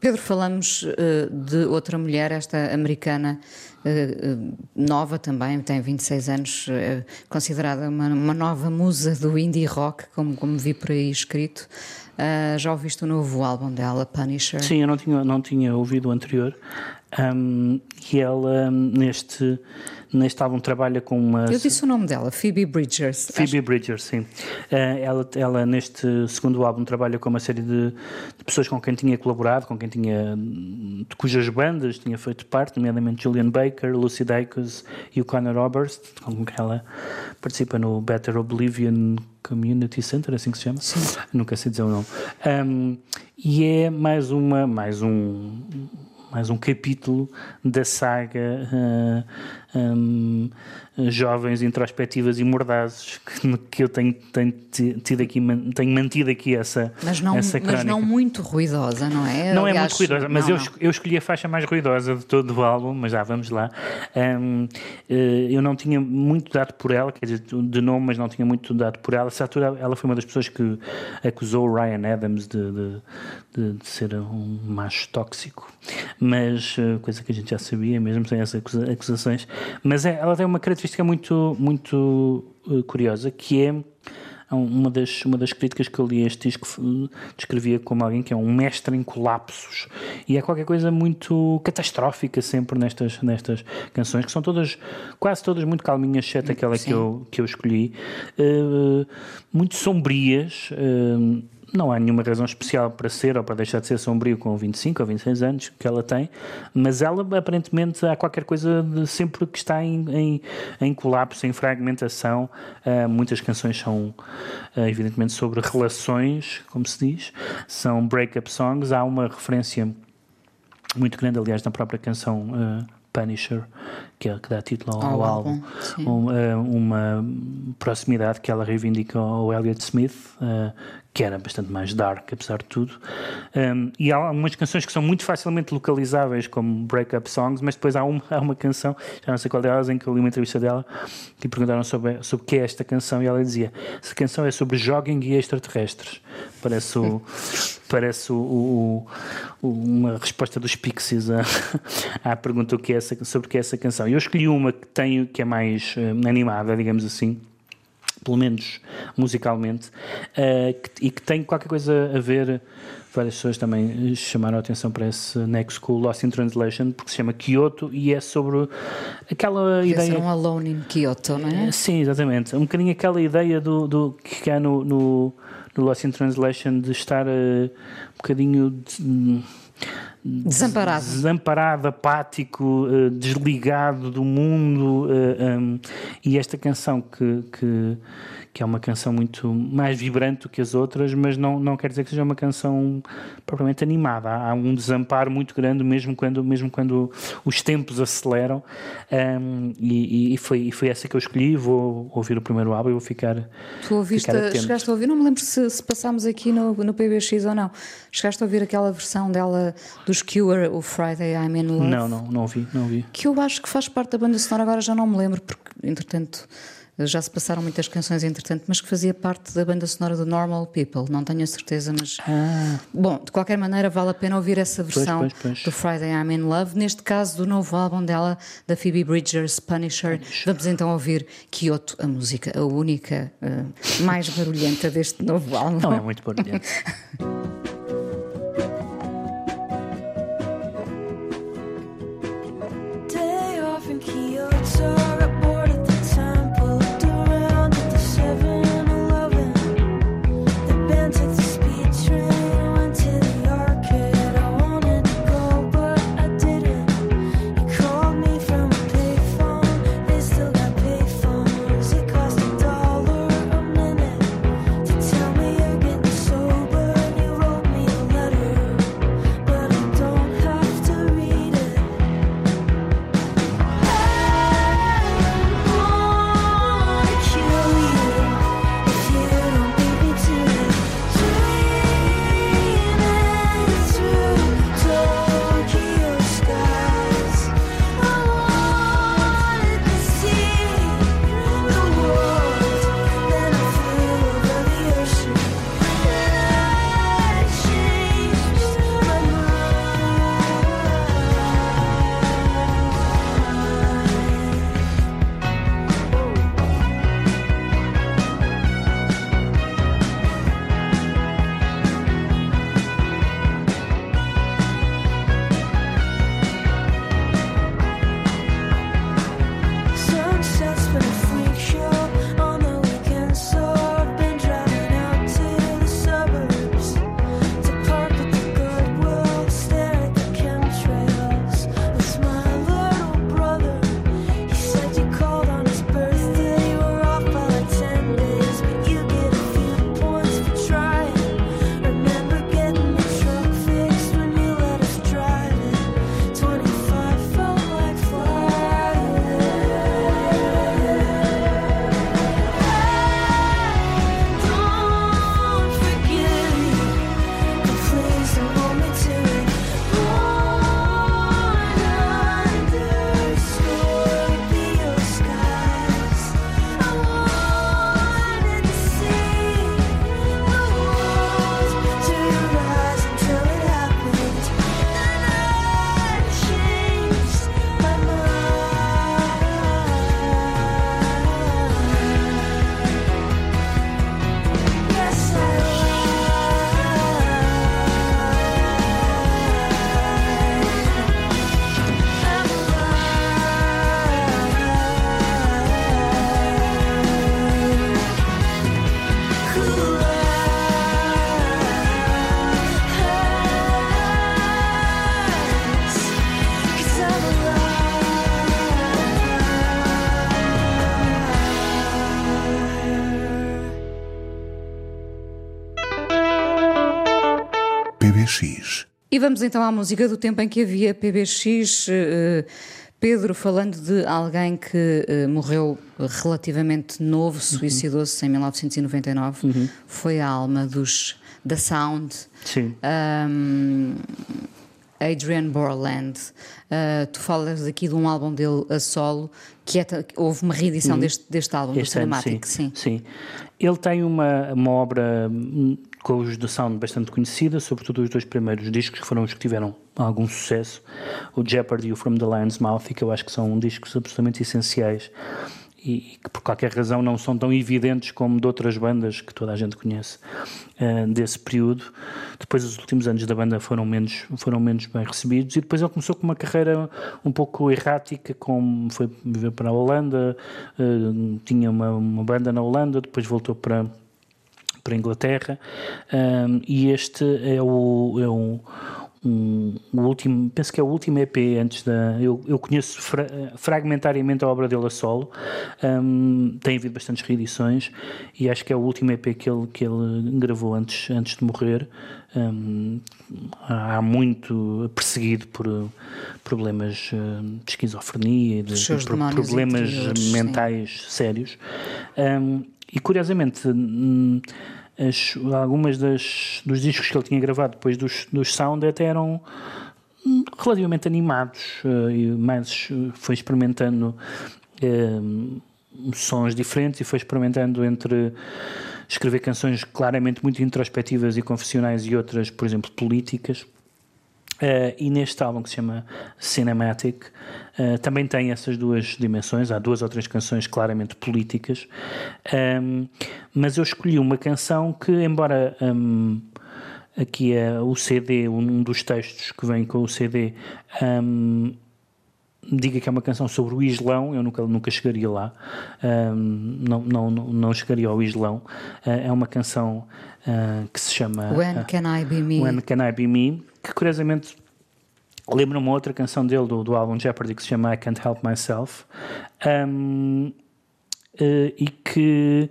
Pedro, falamos uh, de outra mulher, esta americana, uh, nova também, tem 26 anos, uh, considerada uma, uma, nova musa do indie rock, como, como vi por aí escrito. já ouviste o novo álbum dela, Punisher? Sim, eu não tinha, não tinha ouvido o anterior. Um, e ela, neste Neste álbum trabalha com uma. Eu disse o nome dela, Phoebe Bridgers. Phoebe acho... Bridgers, sim. Uh, ela, ela, neste segundo álbum, trabalha com uma série de, de, pessoas com quem tinha colaborado, com quem tinha. de cujas bandas tinha feito parte, nomeadamente Julian Baker, Lucy Dacus e o Conor Oberst, com quem ela participa no Better Oblivion Community Center, assim que se chama? Sim. Nunca sei dizer o nome. Um, e é mais uma. mais um mais um capítulo da saga uh, um, jovens introspectivas e mordazes que, que eu tenho, tenho, tido aqui, tenho mantido aqui essa mas não, essa mas não muito ruidosa, não é? Não Aliás, é muito ruidosa, mas não, eu, não. eu escolhi a faixa mais ruidosa de todo o álbum, mas já vamos lá. Um, eh, eu não tinha muito dado por ela, quer dizer, de nome, mas não tinha muito dado por ela. Essa altura ela foi uma das pessoas que acusou o Ryan Adams de, de, de, de ser um macho tóxico, mas eh, coisa que a gente já sabia, mesmo sem essas acusações. Mas é, ela tem uma característica muito, muito uh, curiosa que é uma das, uma das críticas que eu li a este disco descrevia como alguém que é um mestre em colapsos. E é qualquer coisa muito catastrófica sempre nestas, nestas canções que são todas, quase todas muito calminhas exceto aquela que eu, que eu escolhi. Uh, muito sombrias uh, não há nenhuma razão especial para ser ou para deixar de ser sombrio com 25 ou 26 anos que ela tem, mas ela aparentemente há qualquer coisa de sempre que está em, em, em colapso, em fragmentação. Uh, muitas canções são, uh, evidentemente, sobre relações, como se diz, são break-up songs. Há uma referência muito grande, aliás, na própria canção. Uh, Punisher, que é que dá título ao, álbum, uma, uma, proximidade que ela reivindica ao Elliot Smith, que era bastante mais dark, apesar de tudo. Um, e há algumas canções que são muito facilmente localizáveis, como break-up songs, mas depois há uma, há uma canção, já não sei qual delas, em que eu li uma entrevista dela, que perguntaram sobre, sobre o que é esta canção, e ela dizia: essa canção é sobre jogging e extraterrestres. Parece, o, parece o, o, uma resposta dos Pixies à, à pergunta o que é essa, sobre o que é essa canção. Eu escolhi uma que, tenho, que é mais uh, animada, digamos assim pelo menos musicalmente, uh, que, e que tem qualquer coisa a ver. Várias pessoas também chamaram a atenção para esse Next School Lost in Translation, porque se chama Kyoto e é sobre aquela Podia ideia. Ser um Alone in Kyoto, não é? Sim, exatamente. Um bocadinho aquela ideia do, do que há no, no, no Lost in Translation de estar uh, um bocadinho. De, Desamparado. Desamparado, apático, uh, desligado do mundo. Eh, um, e esta canção que, que que é uma canção muito mais vibrante do que as outras, mas não, não quer dizer que seja uma canção propriamente animada. Há um desamparo muito grande, mesmo quando, mesmo quando os tempos aceleram. Um, e, e, foi, e foi essa que eu escolhi. Vou ouvir o primeiro álbum e vou ficar. Tu ouviste, ficar chegaste a ouvir, não me lembro se, se passámos aqui no, no PBX ou não. Chegaste a ouvir aquela versão dela dos Cure, o Friday I'm in Love? Não, não, não ouvi, não ouvi. Que eu acho que faz parte da banda sonora, agora já não me lembro, porque entretanto já se passaram muitas canções entretanto, mas que fazia parte da banda sonora do Normal People, não tenho a certeza, mas. Ah. Bom, de qualquer maneira, vale a pena ouvir essa versão pois, pois, pois. do Friday I'm in Love. Neste caso, do novo álbum dela, da Phoebe Bridgers, Punisher. Punisher. Vamos então ouvir Kyoto, a música, a única uh, mais barulhenta deste novo álbum. Não é muito barulhenta. vamos então à música do tempo em que havia PBX. Uh, Pedro, falando de alguém que uh, morreu relativamente novo, uhum. suicidou-se em 1999, uhum. foi a alma dos da Sound. Sim. Um, Adrian Borland. Uh, tu falas aqui de um álbum dele a solo, que é, houve uma reedição uhum. deste, deste álbum, este do Cinematic. Sim, sim. sim. Ele tem uma, uma obra hum, com os de sound bastante conhecida, sobretudo os dois primeiros discos, que foram os que tiveram algum sucesso, o Jeopardy e o From the Lion's Mouth, e que eu acho que são discos absolutamente essenciais e que por qualquer razão não são tão evidentes como de outras bandas que toda a gente conhece uh, desse período. Depois os últimos anos da banda foram menos, foram menos bem recebidos e depois ele começou com uma carreira um pouco errática, como foi viver para a Holanda, uh, tinha uma, uma banda na Holanda, depois voltou para para a Inglaterra um, e este é o, é o um, o último, penso que é o último EP antes da. Eu, eu conheço fra, fragmentariamente a obra dele a solo, um, tem havido bastantes reedições e acho que é o último EP que ele, que ele gravou antes, antes de morrer. Um, há muito perseguido por problemas de esquizofrenia, de, de problemas mentais sim. sérios. Um, e curiosamente hum, as, algumas das, dos discos que ele tinha gravado depois dos, dos Sound até eram relativamente animados uh, e mais uh, foi experimentando uh, sons diferentes e foi experimentando entre escrever canções claramente muito introspectivas e confessionais e outras, por exemplo, políticas. Uh, e neste álbum que se chama Cinematic uh, também tem essas duas dimensões. Há duas ou três canções claramente políticas, um, ehm, mas eu escolhi uma canção que, embora um, aqui é o CD, um dos textos que vem com o CD, um, diga que é uma canção sobre o Islão, eu nunca, nunca chegaria lá, não, não, não chegaria ao Islão. Uh, é uma canção que se chama When Can I Be Me? When Can I Be Me? Que curiosamente lembra uma outra canção dele do, do álbum Jeopardy que se chama I Can't Help Myself um, uh, e que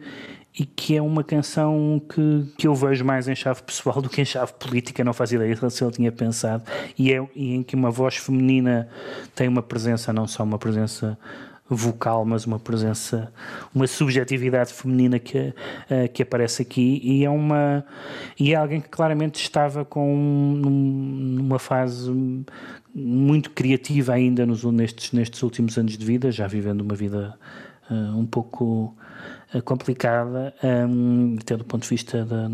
e que é uma canção que, que eu vejo mais em chave pessoal do que em chave política, não faz ideia se ele tinha pensado, e, é, e em que uma voz feminina tem uma presença, não só uma presença vocal, mas uma presença, uma subjetividade feminina que, uh, que aparece aqui. E é uma e é alguém que claramente estava com um, numa fase muito criativa ainda nos, nestes, nestes últimos anos de vida, já vivendo uma vida uh, um pouco uh, complicada, um, até do ponto de vista da,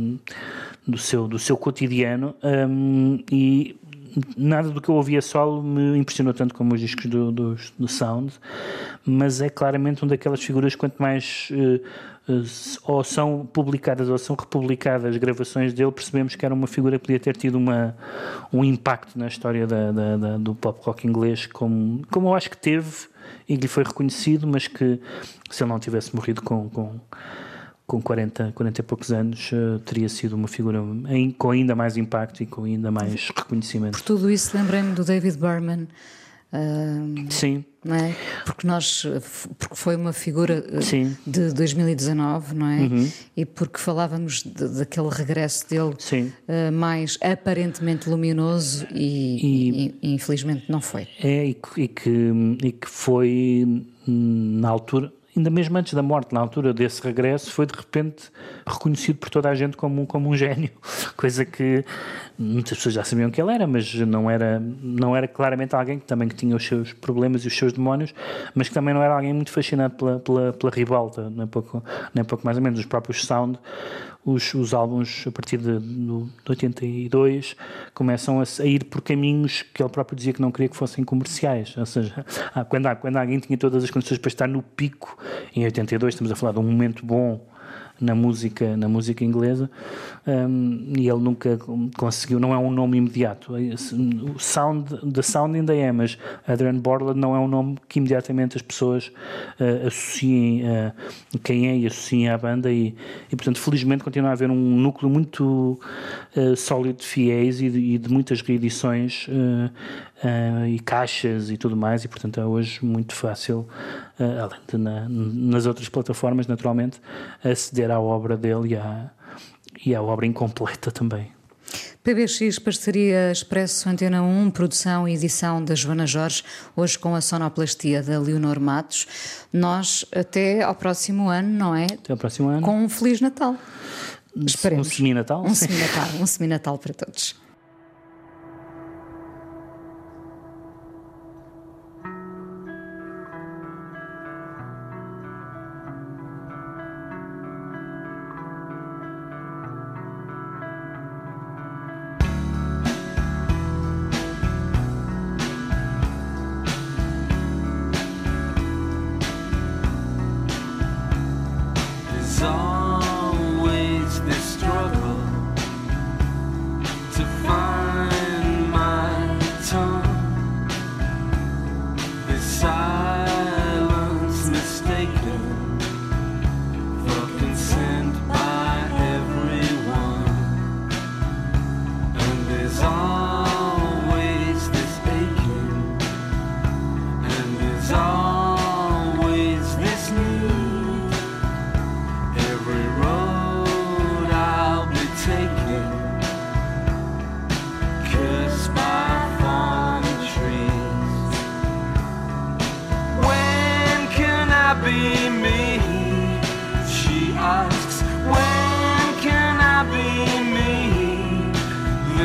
do, seu, do seu cotidiano, um, e nada do que eu ouvia solo me impressionou tanto como os discos do, do, do Sound, mas é claramente uma daquelas figuras quanto mais uh, uh, ou são publicadas ou são republicadas gravações dele, percebemos que era uma figura que podia ter tido uma, um impacto na história da, da, da, do pop rock inglês, como, como eu acho que teve e lhe foi reconhecido, mas que se ele não tivesse morrido com, com com 40, 40 e poucos anos, uh, teria sido uma figura em, com ainda mais impacto e com ainda mais reconhecimento. Por tudo isso, lembrei-me do David Berman. Uh, Sim. Não é? Porque nós porque foi uma figura eh, Sim. de 2019, não é? Uhum. E porque falávamos de, daquele regresso dele uh, mais aparentemente luminoso e, e, e, infelizmente não foi. É, e, e, que, e que foi hum, na altura ainda mesmo antes da morte, na altura desse regresso, foi de repente reconhecido por toda a gente como, como um gênio, coisa que muitas pessoas já sabiam que ele era, mas não era, não era claramente alguém que também que tinha os seus problemas e os seus demónios, mas que também não era alguém muito fascinado pela, pela, pela ribalta, nem pouco, nem pouco mais ou menos. Os próprios Sound os, os álbuns a partir de, de 82 começam a, a, ir por caminhos que ele próprio dizia que não queria que fossem comerciais. Ou seja, quando, quando alguém tinha todas as condições para estar no pico, em 82 estamos a falar de um momento bom na música, na música inglesa um, e ele nunca conseguiu, não é um nome imediato. O Sound, The Sound ainda é, mas Adrian Borland não é um nome que imediatamente as pessoas uh, associem uh, quem é e associem à banda e, e, portanto, felizmente continua a haver um núcleo muito uh, sólido de fiéis e de, e de muitas reedições uh, e caixas e tudo mais, e portanto é hoje muito fácil, uh, além de na, nas outras plataformas, naturalmente, aceder à obra dele e à, e à obra incompleta também. PBX, parceria Expresso Antena 1, produção e edição da Joana Jorge, hoje com a sonoplastia da Leonor Matos. Nós até ao próximo ano, não é? Até ao próximo ano. Com um Feliz Natal. Esperemos. Um semi-natal? Um semi-natal, um semi-natal para todos.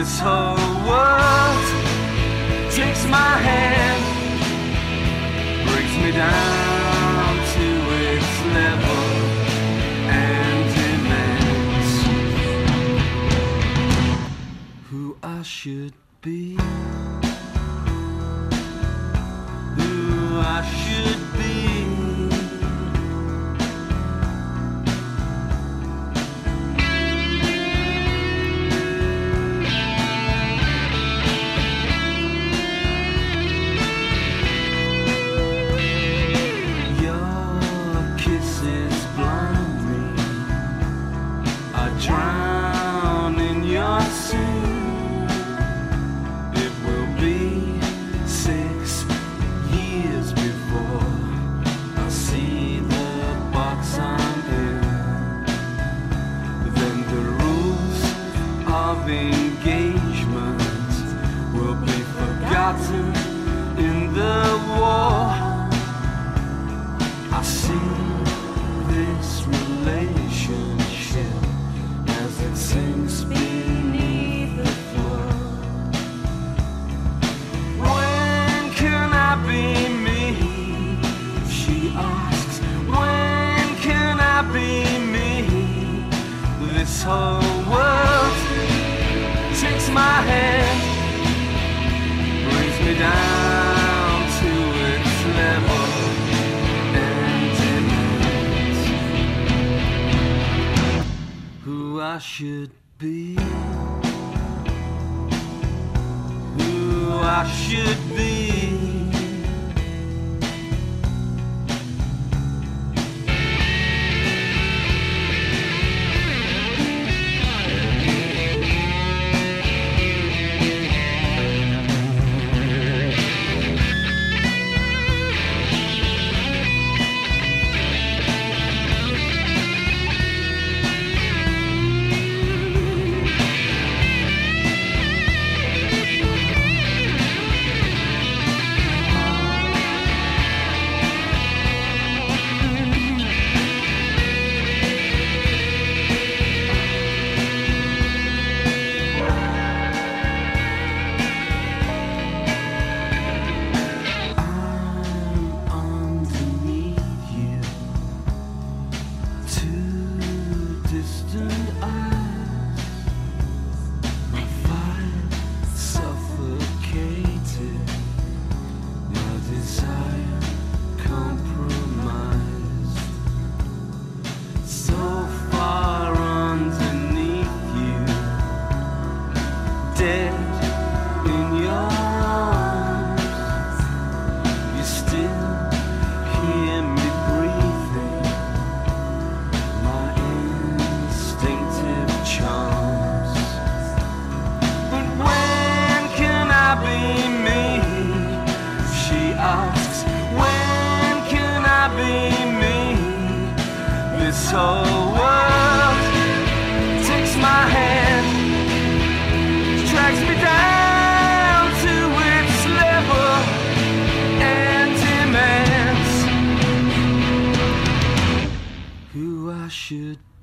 this whole world takes my hand, brings me down to its level and demands who I should be. this whole world takes my hand, brings me down to its level and demands who I should be, who I should be.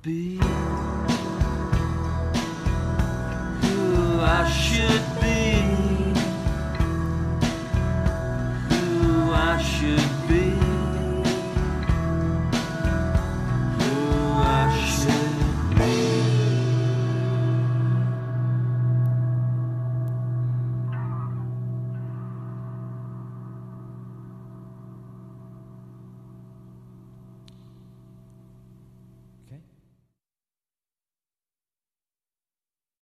be. Who I should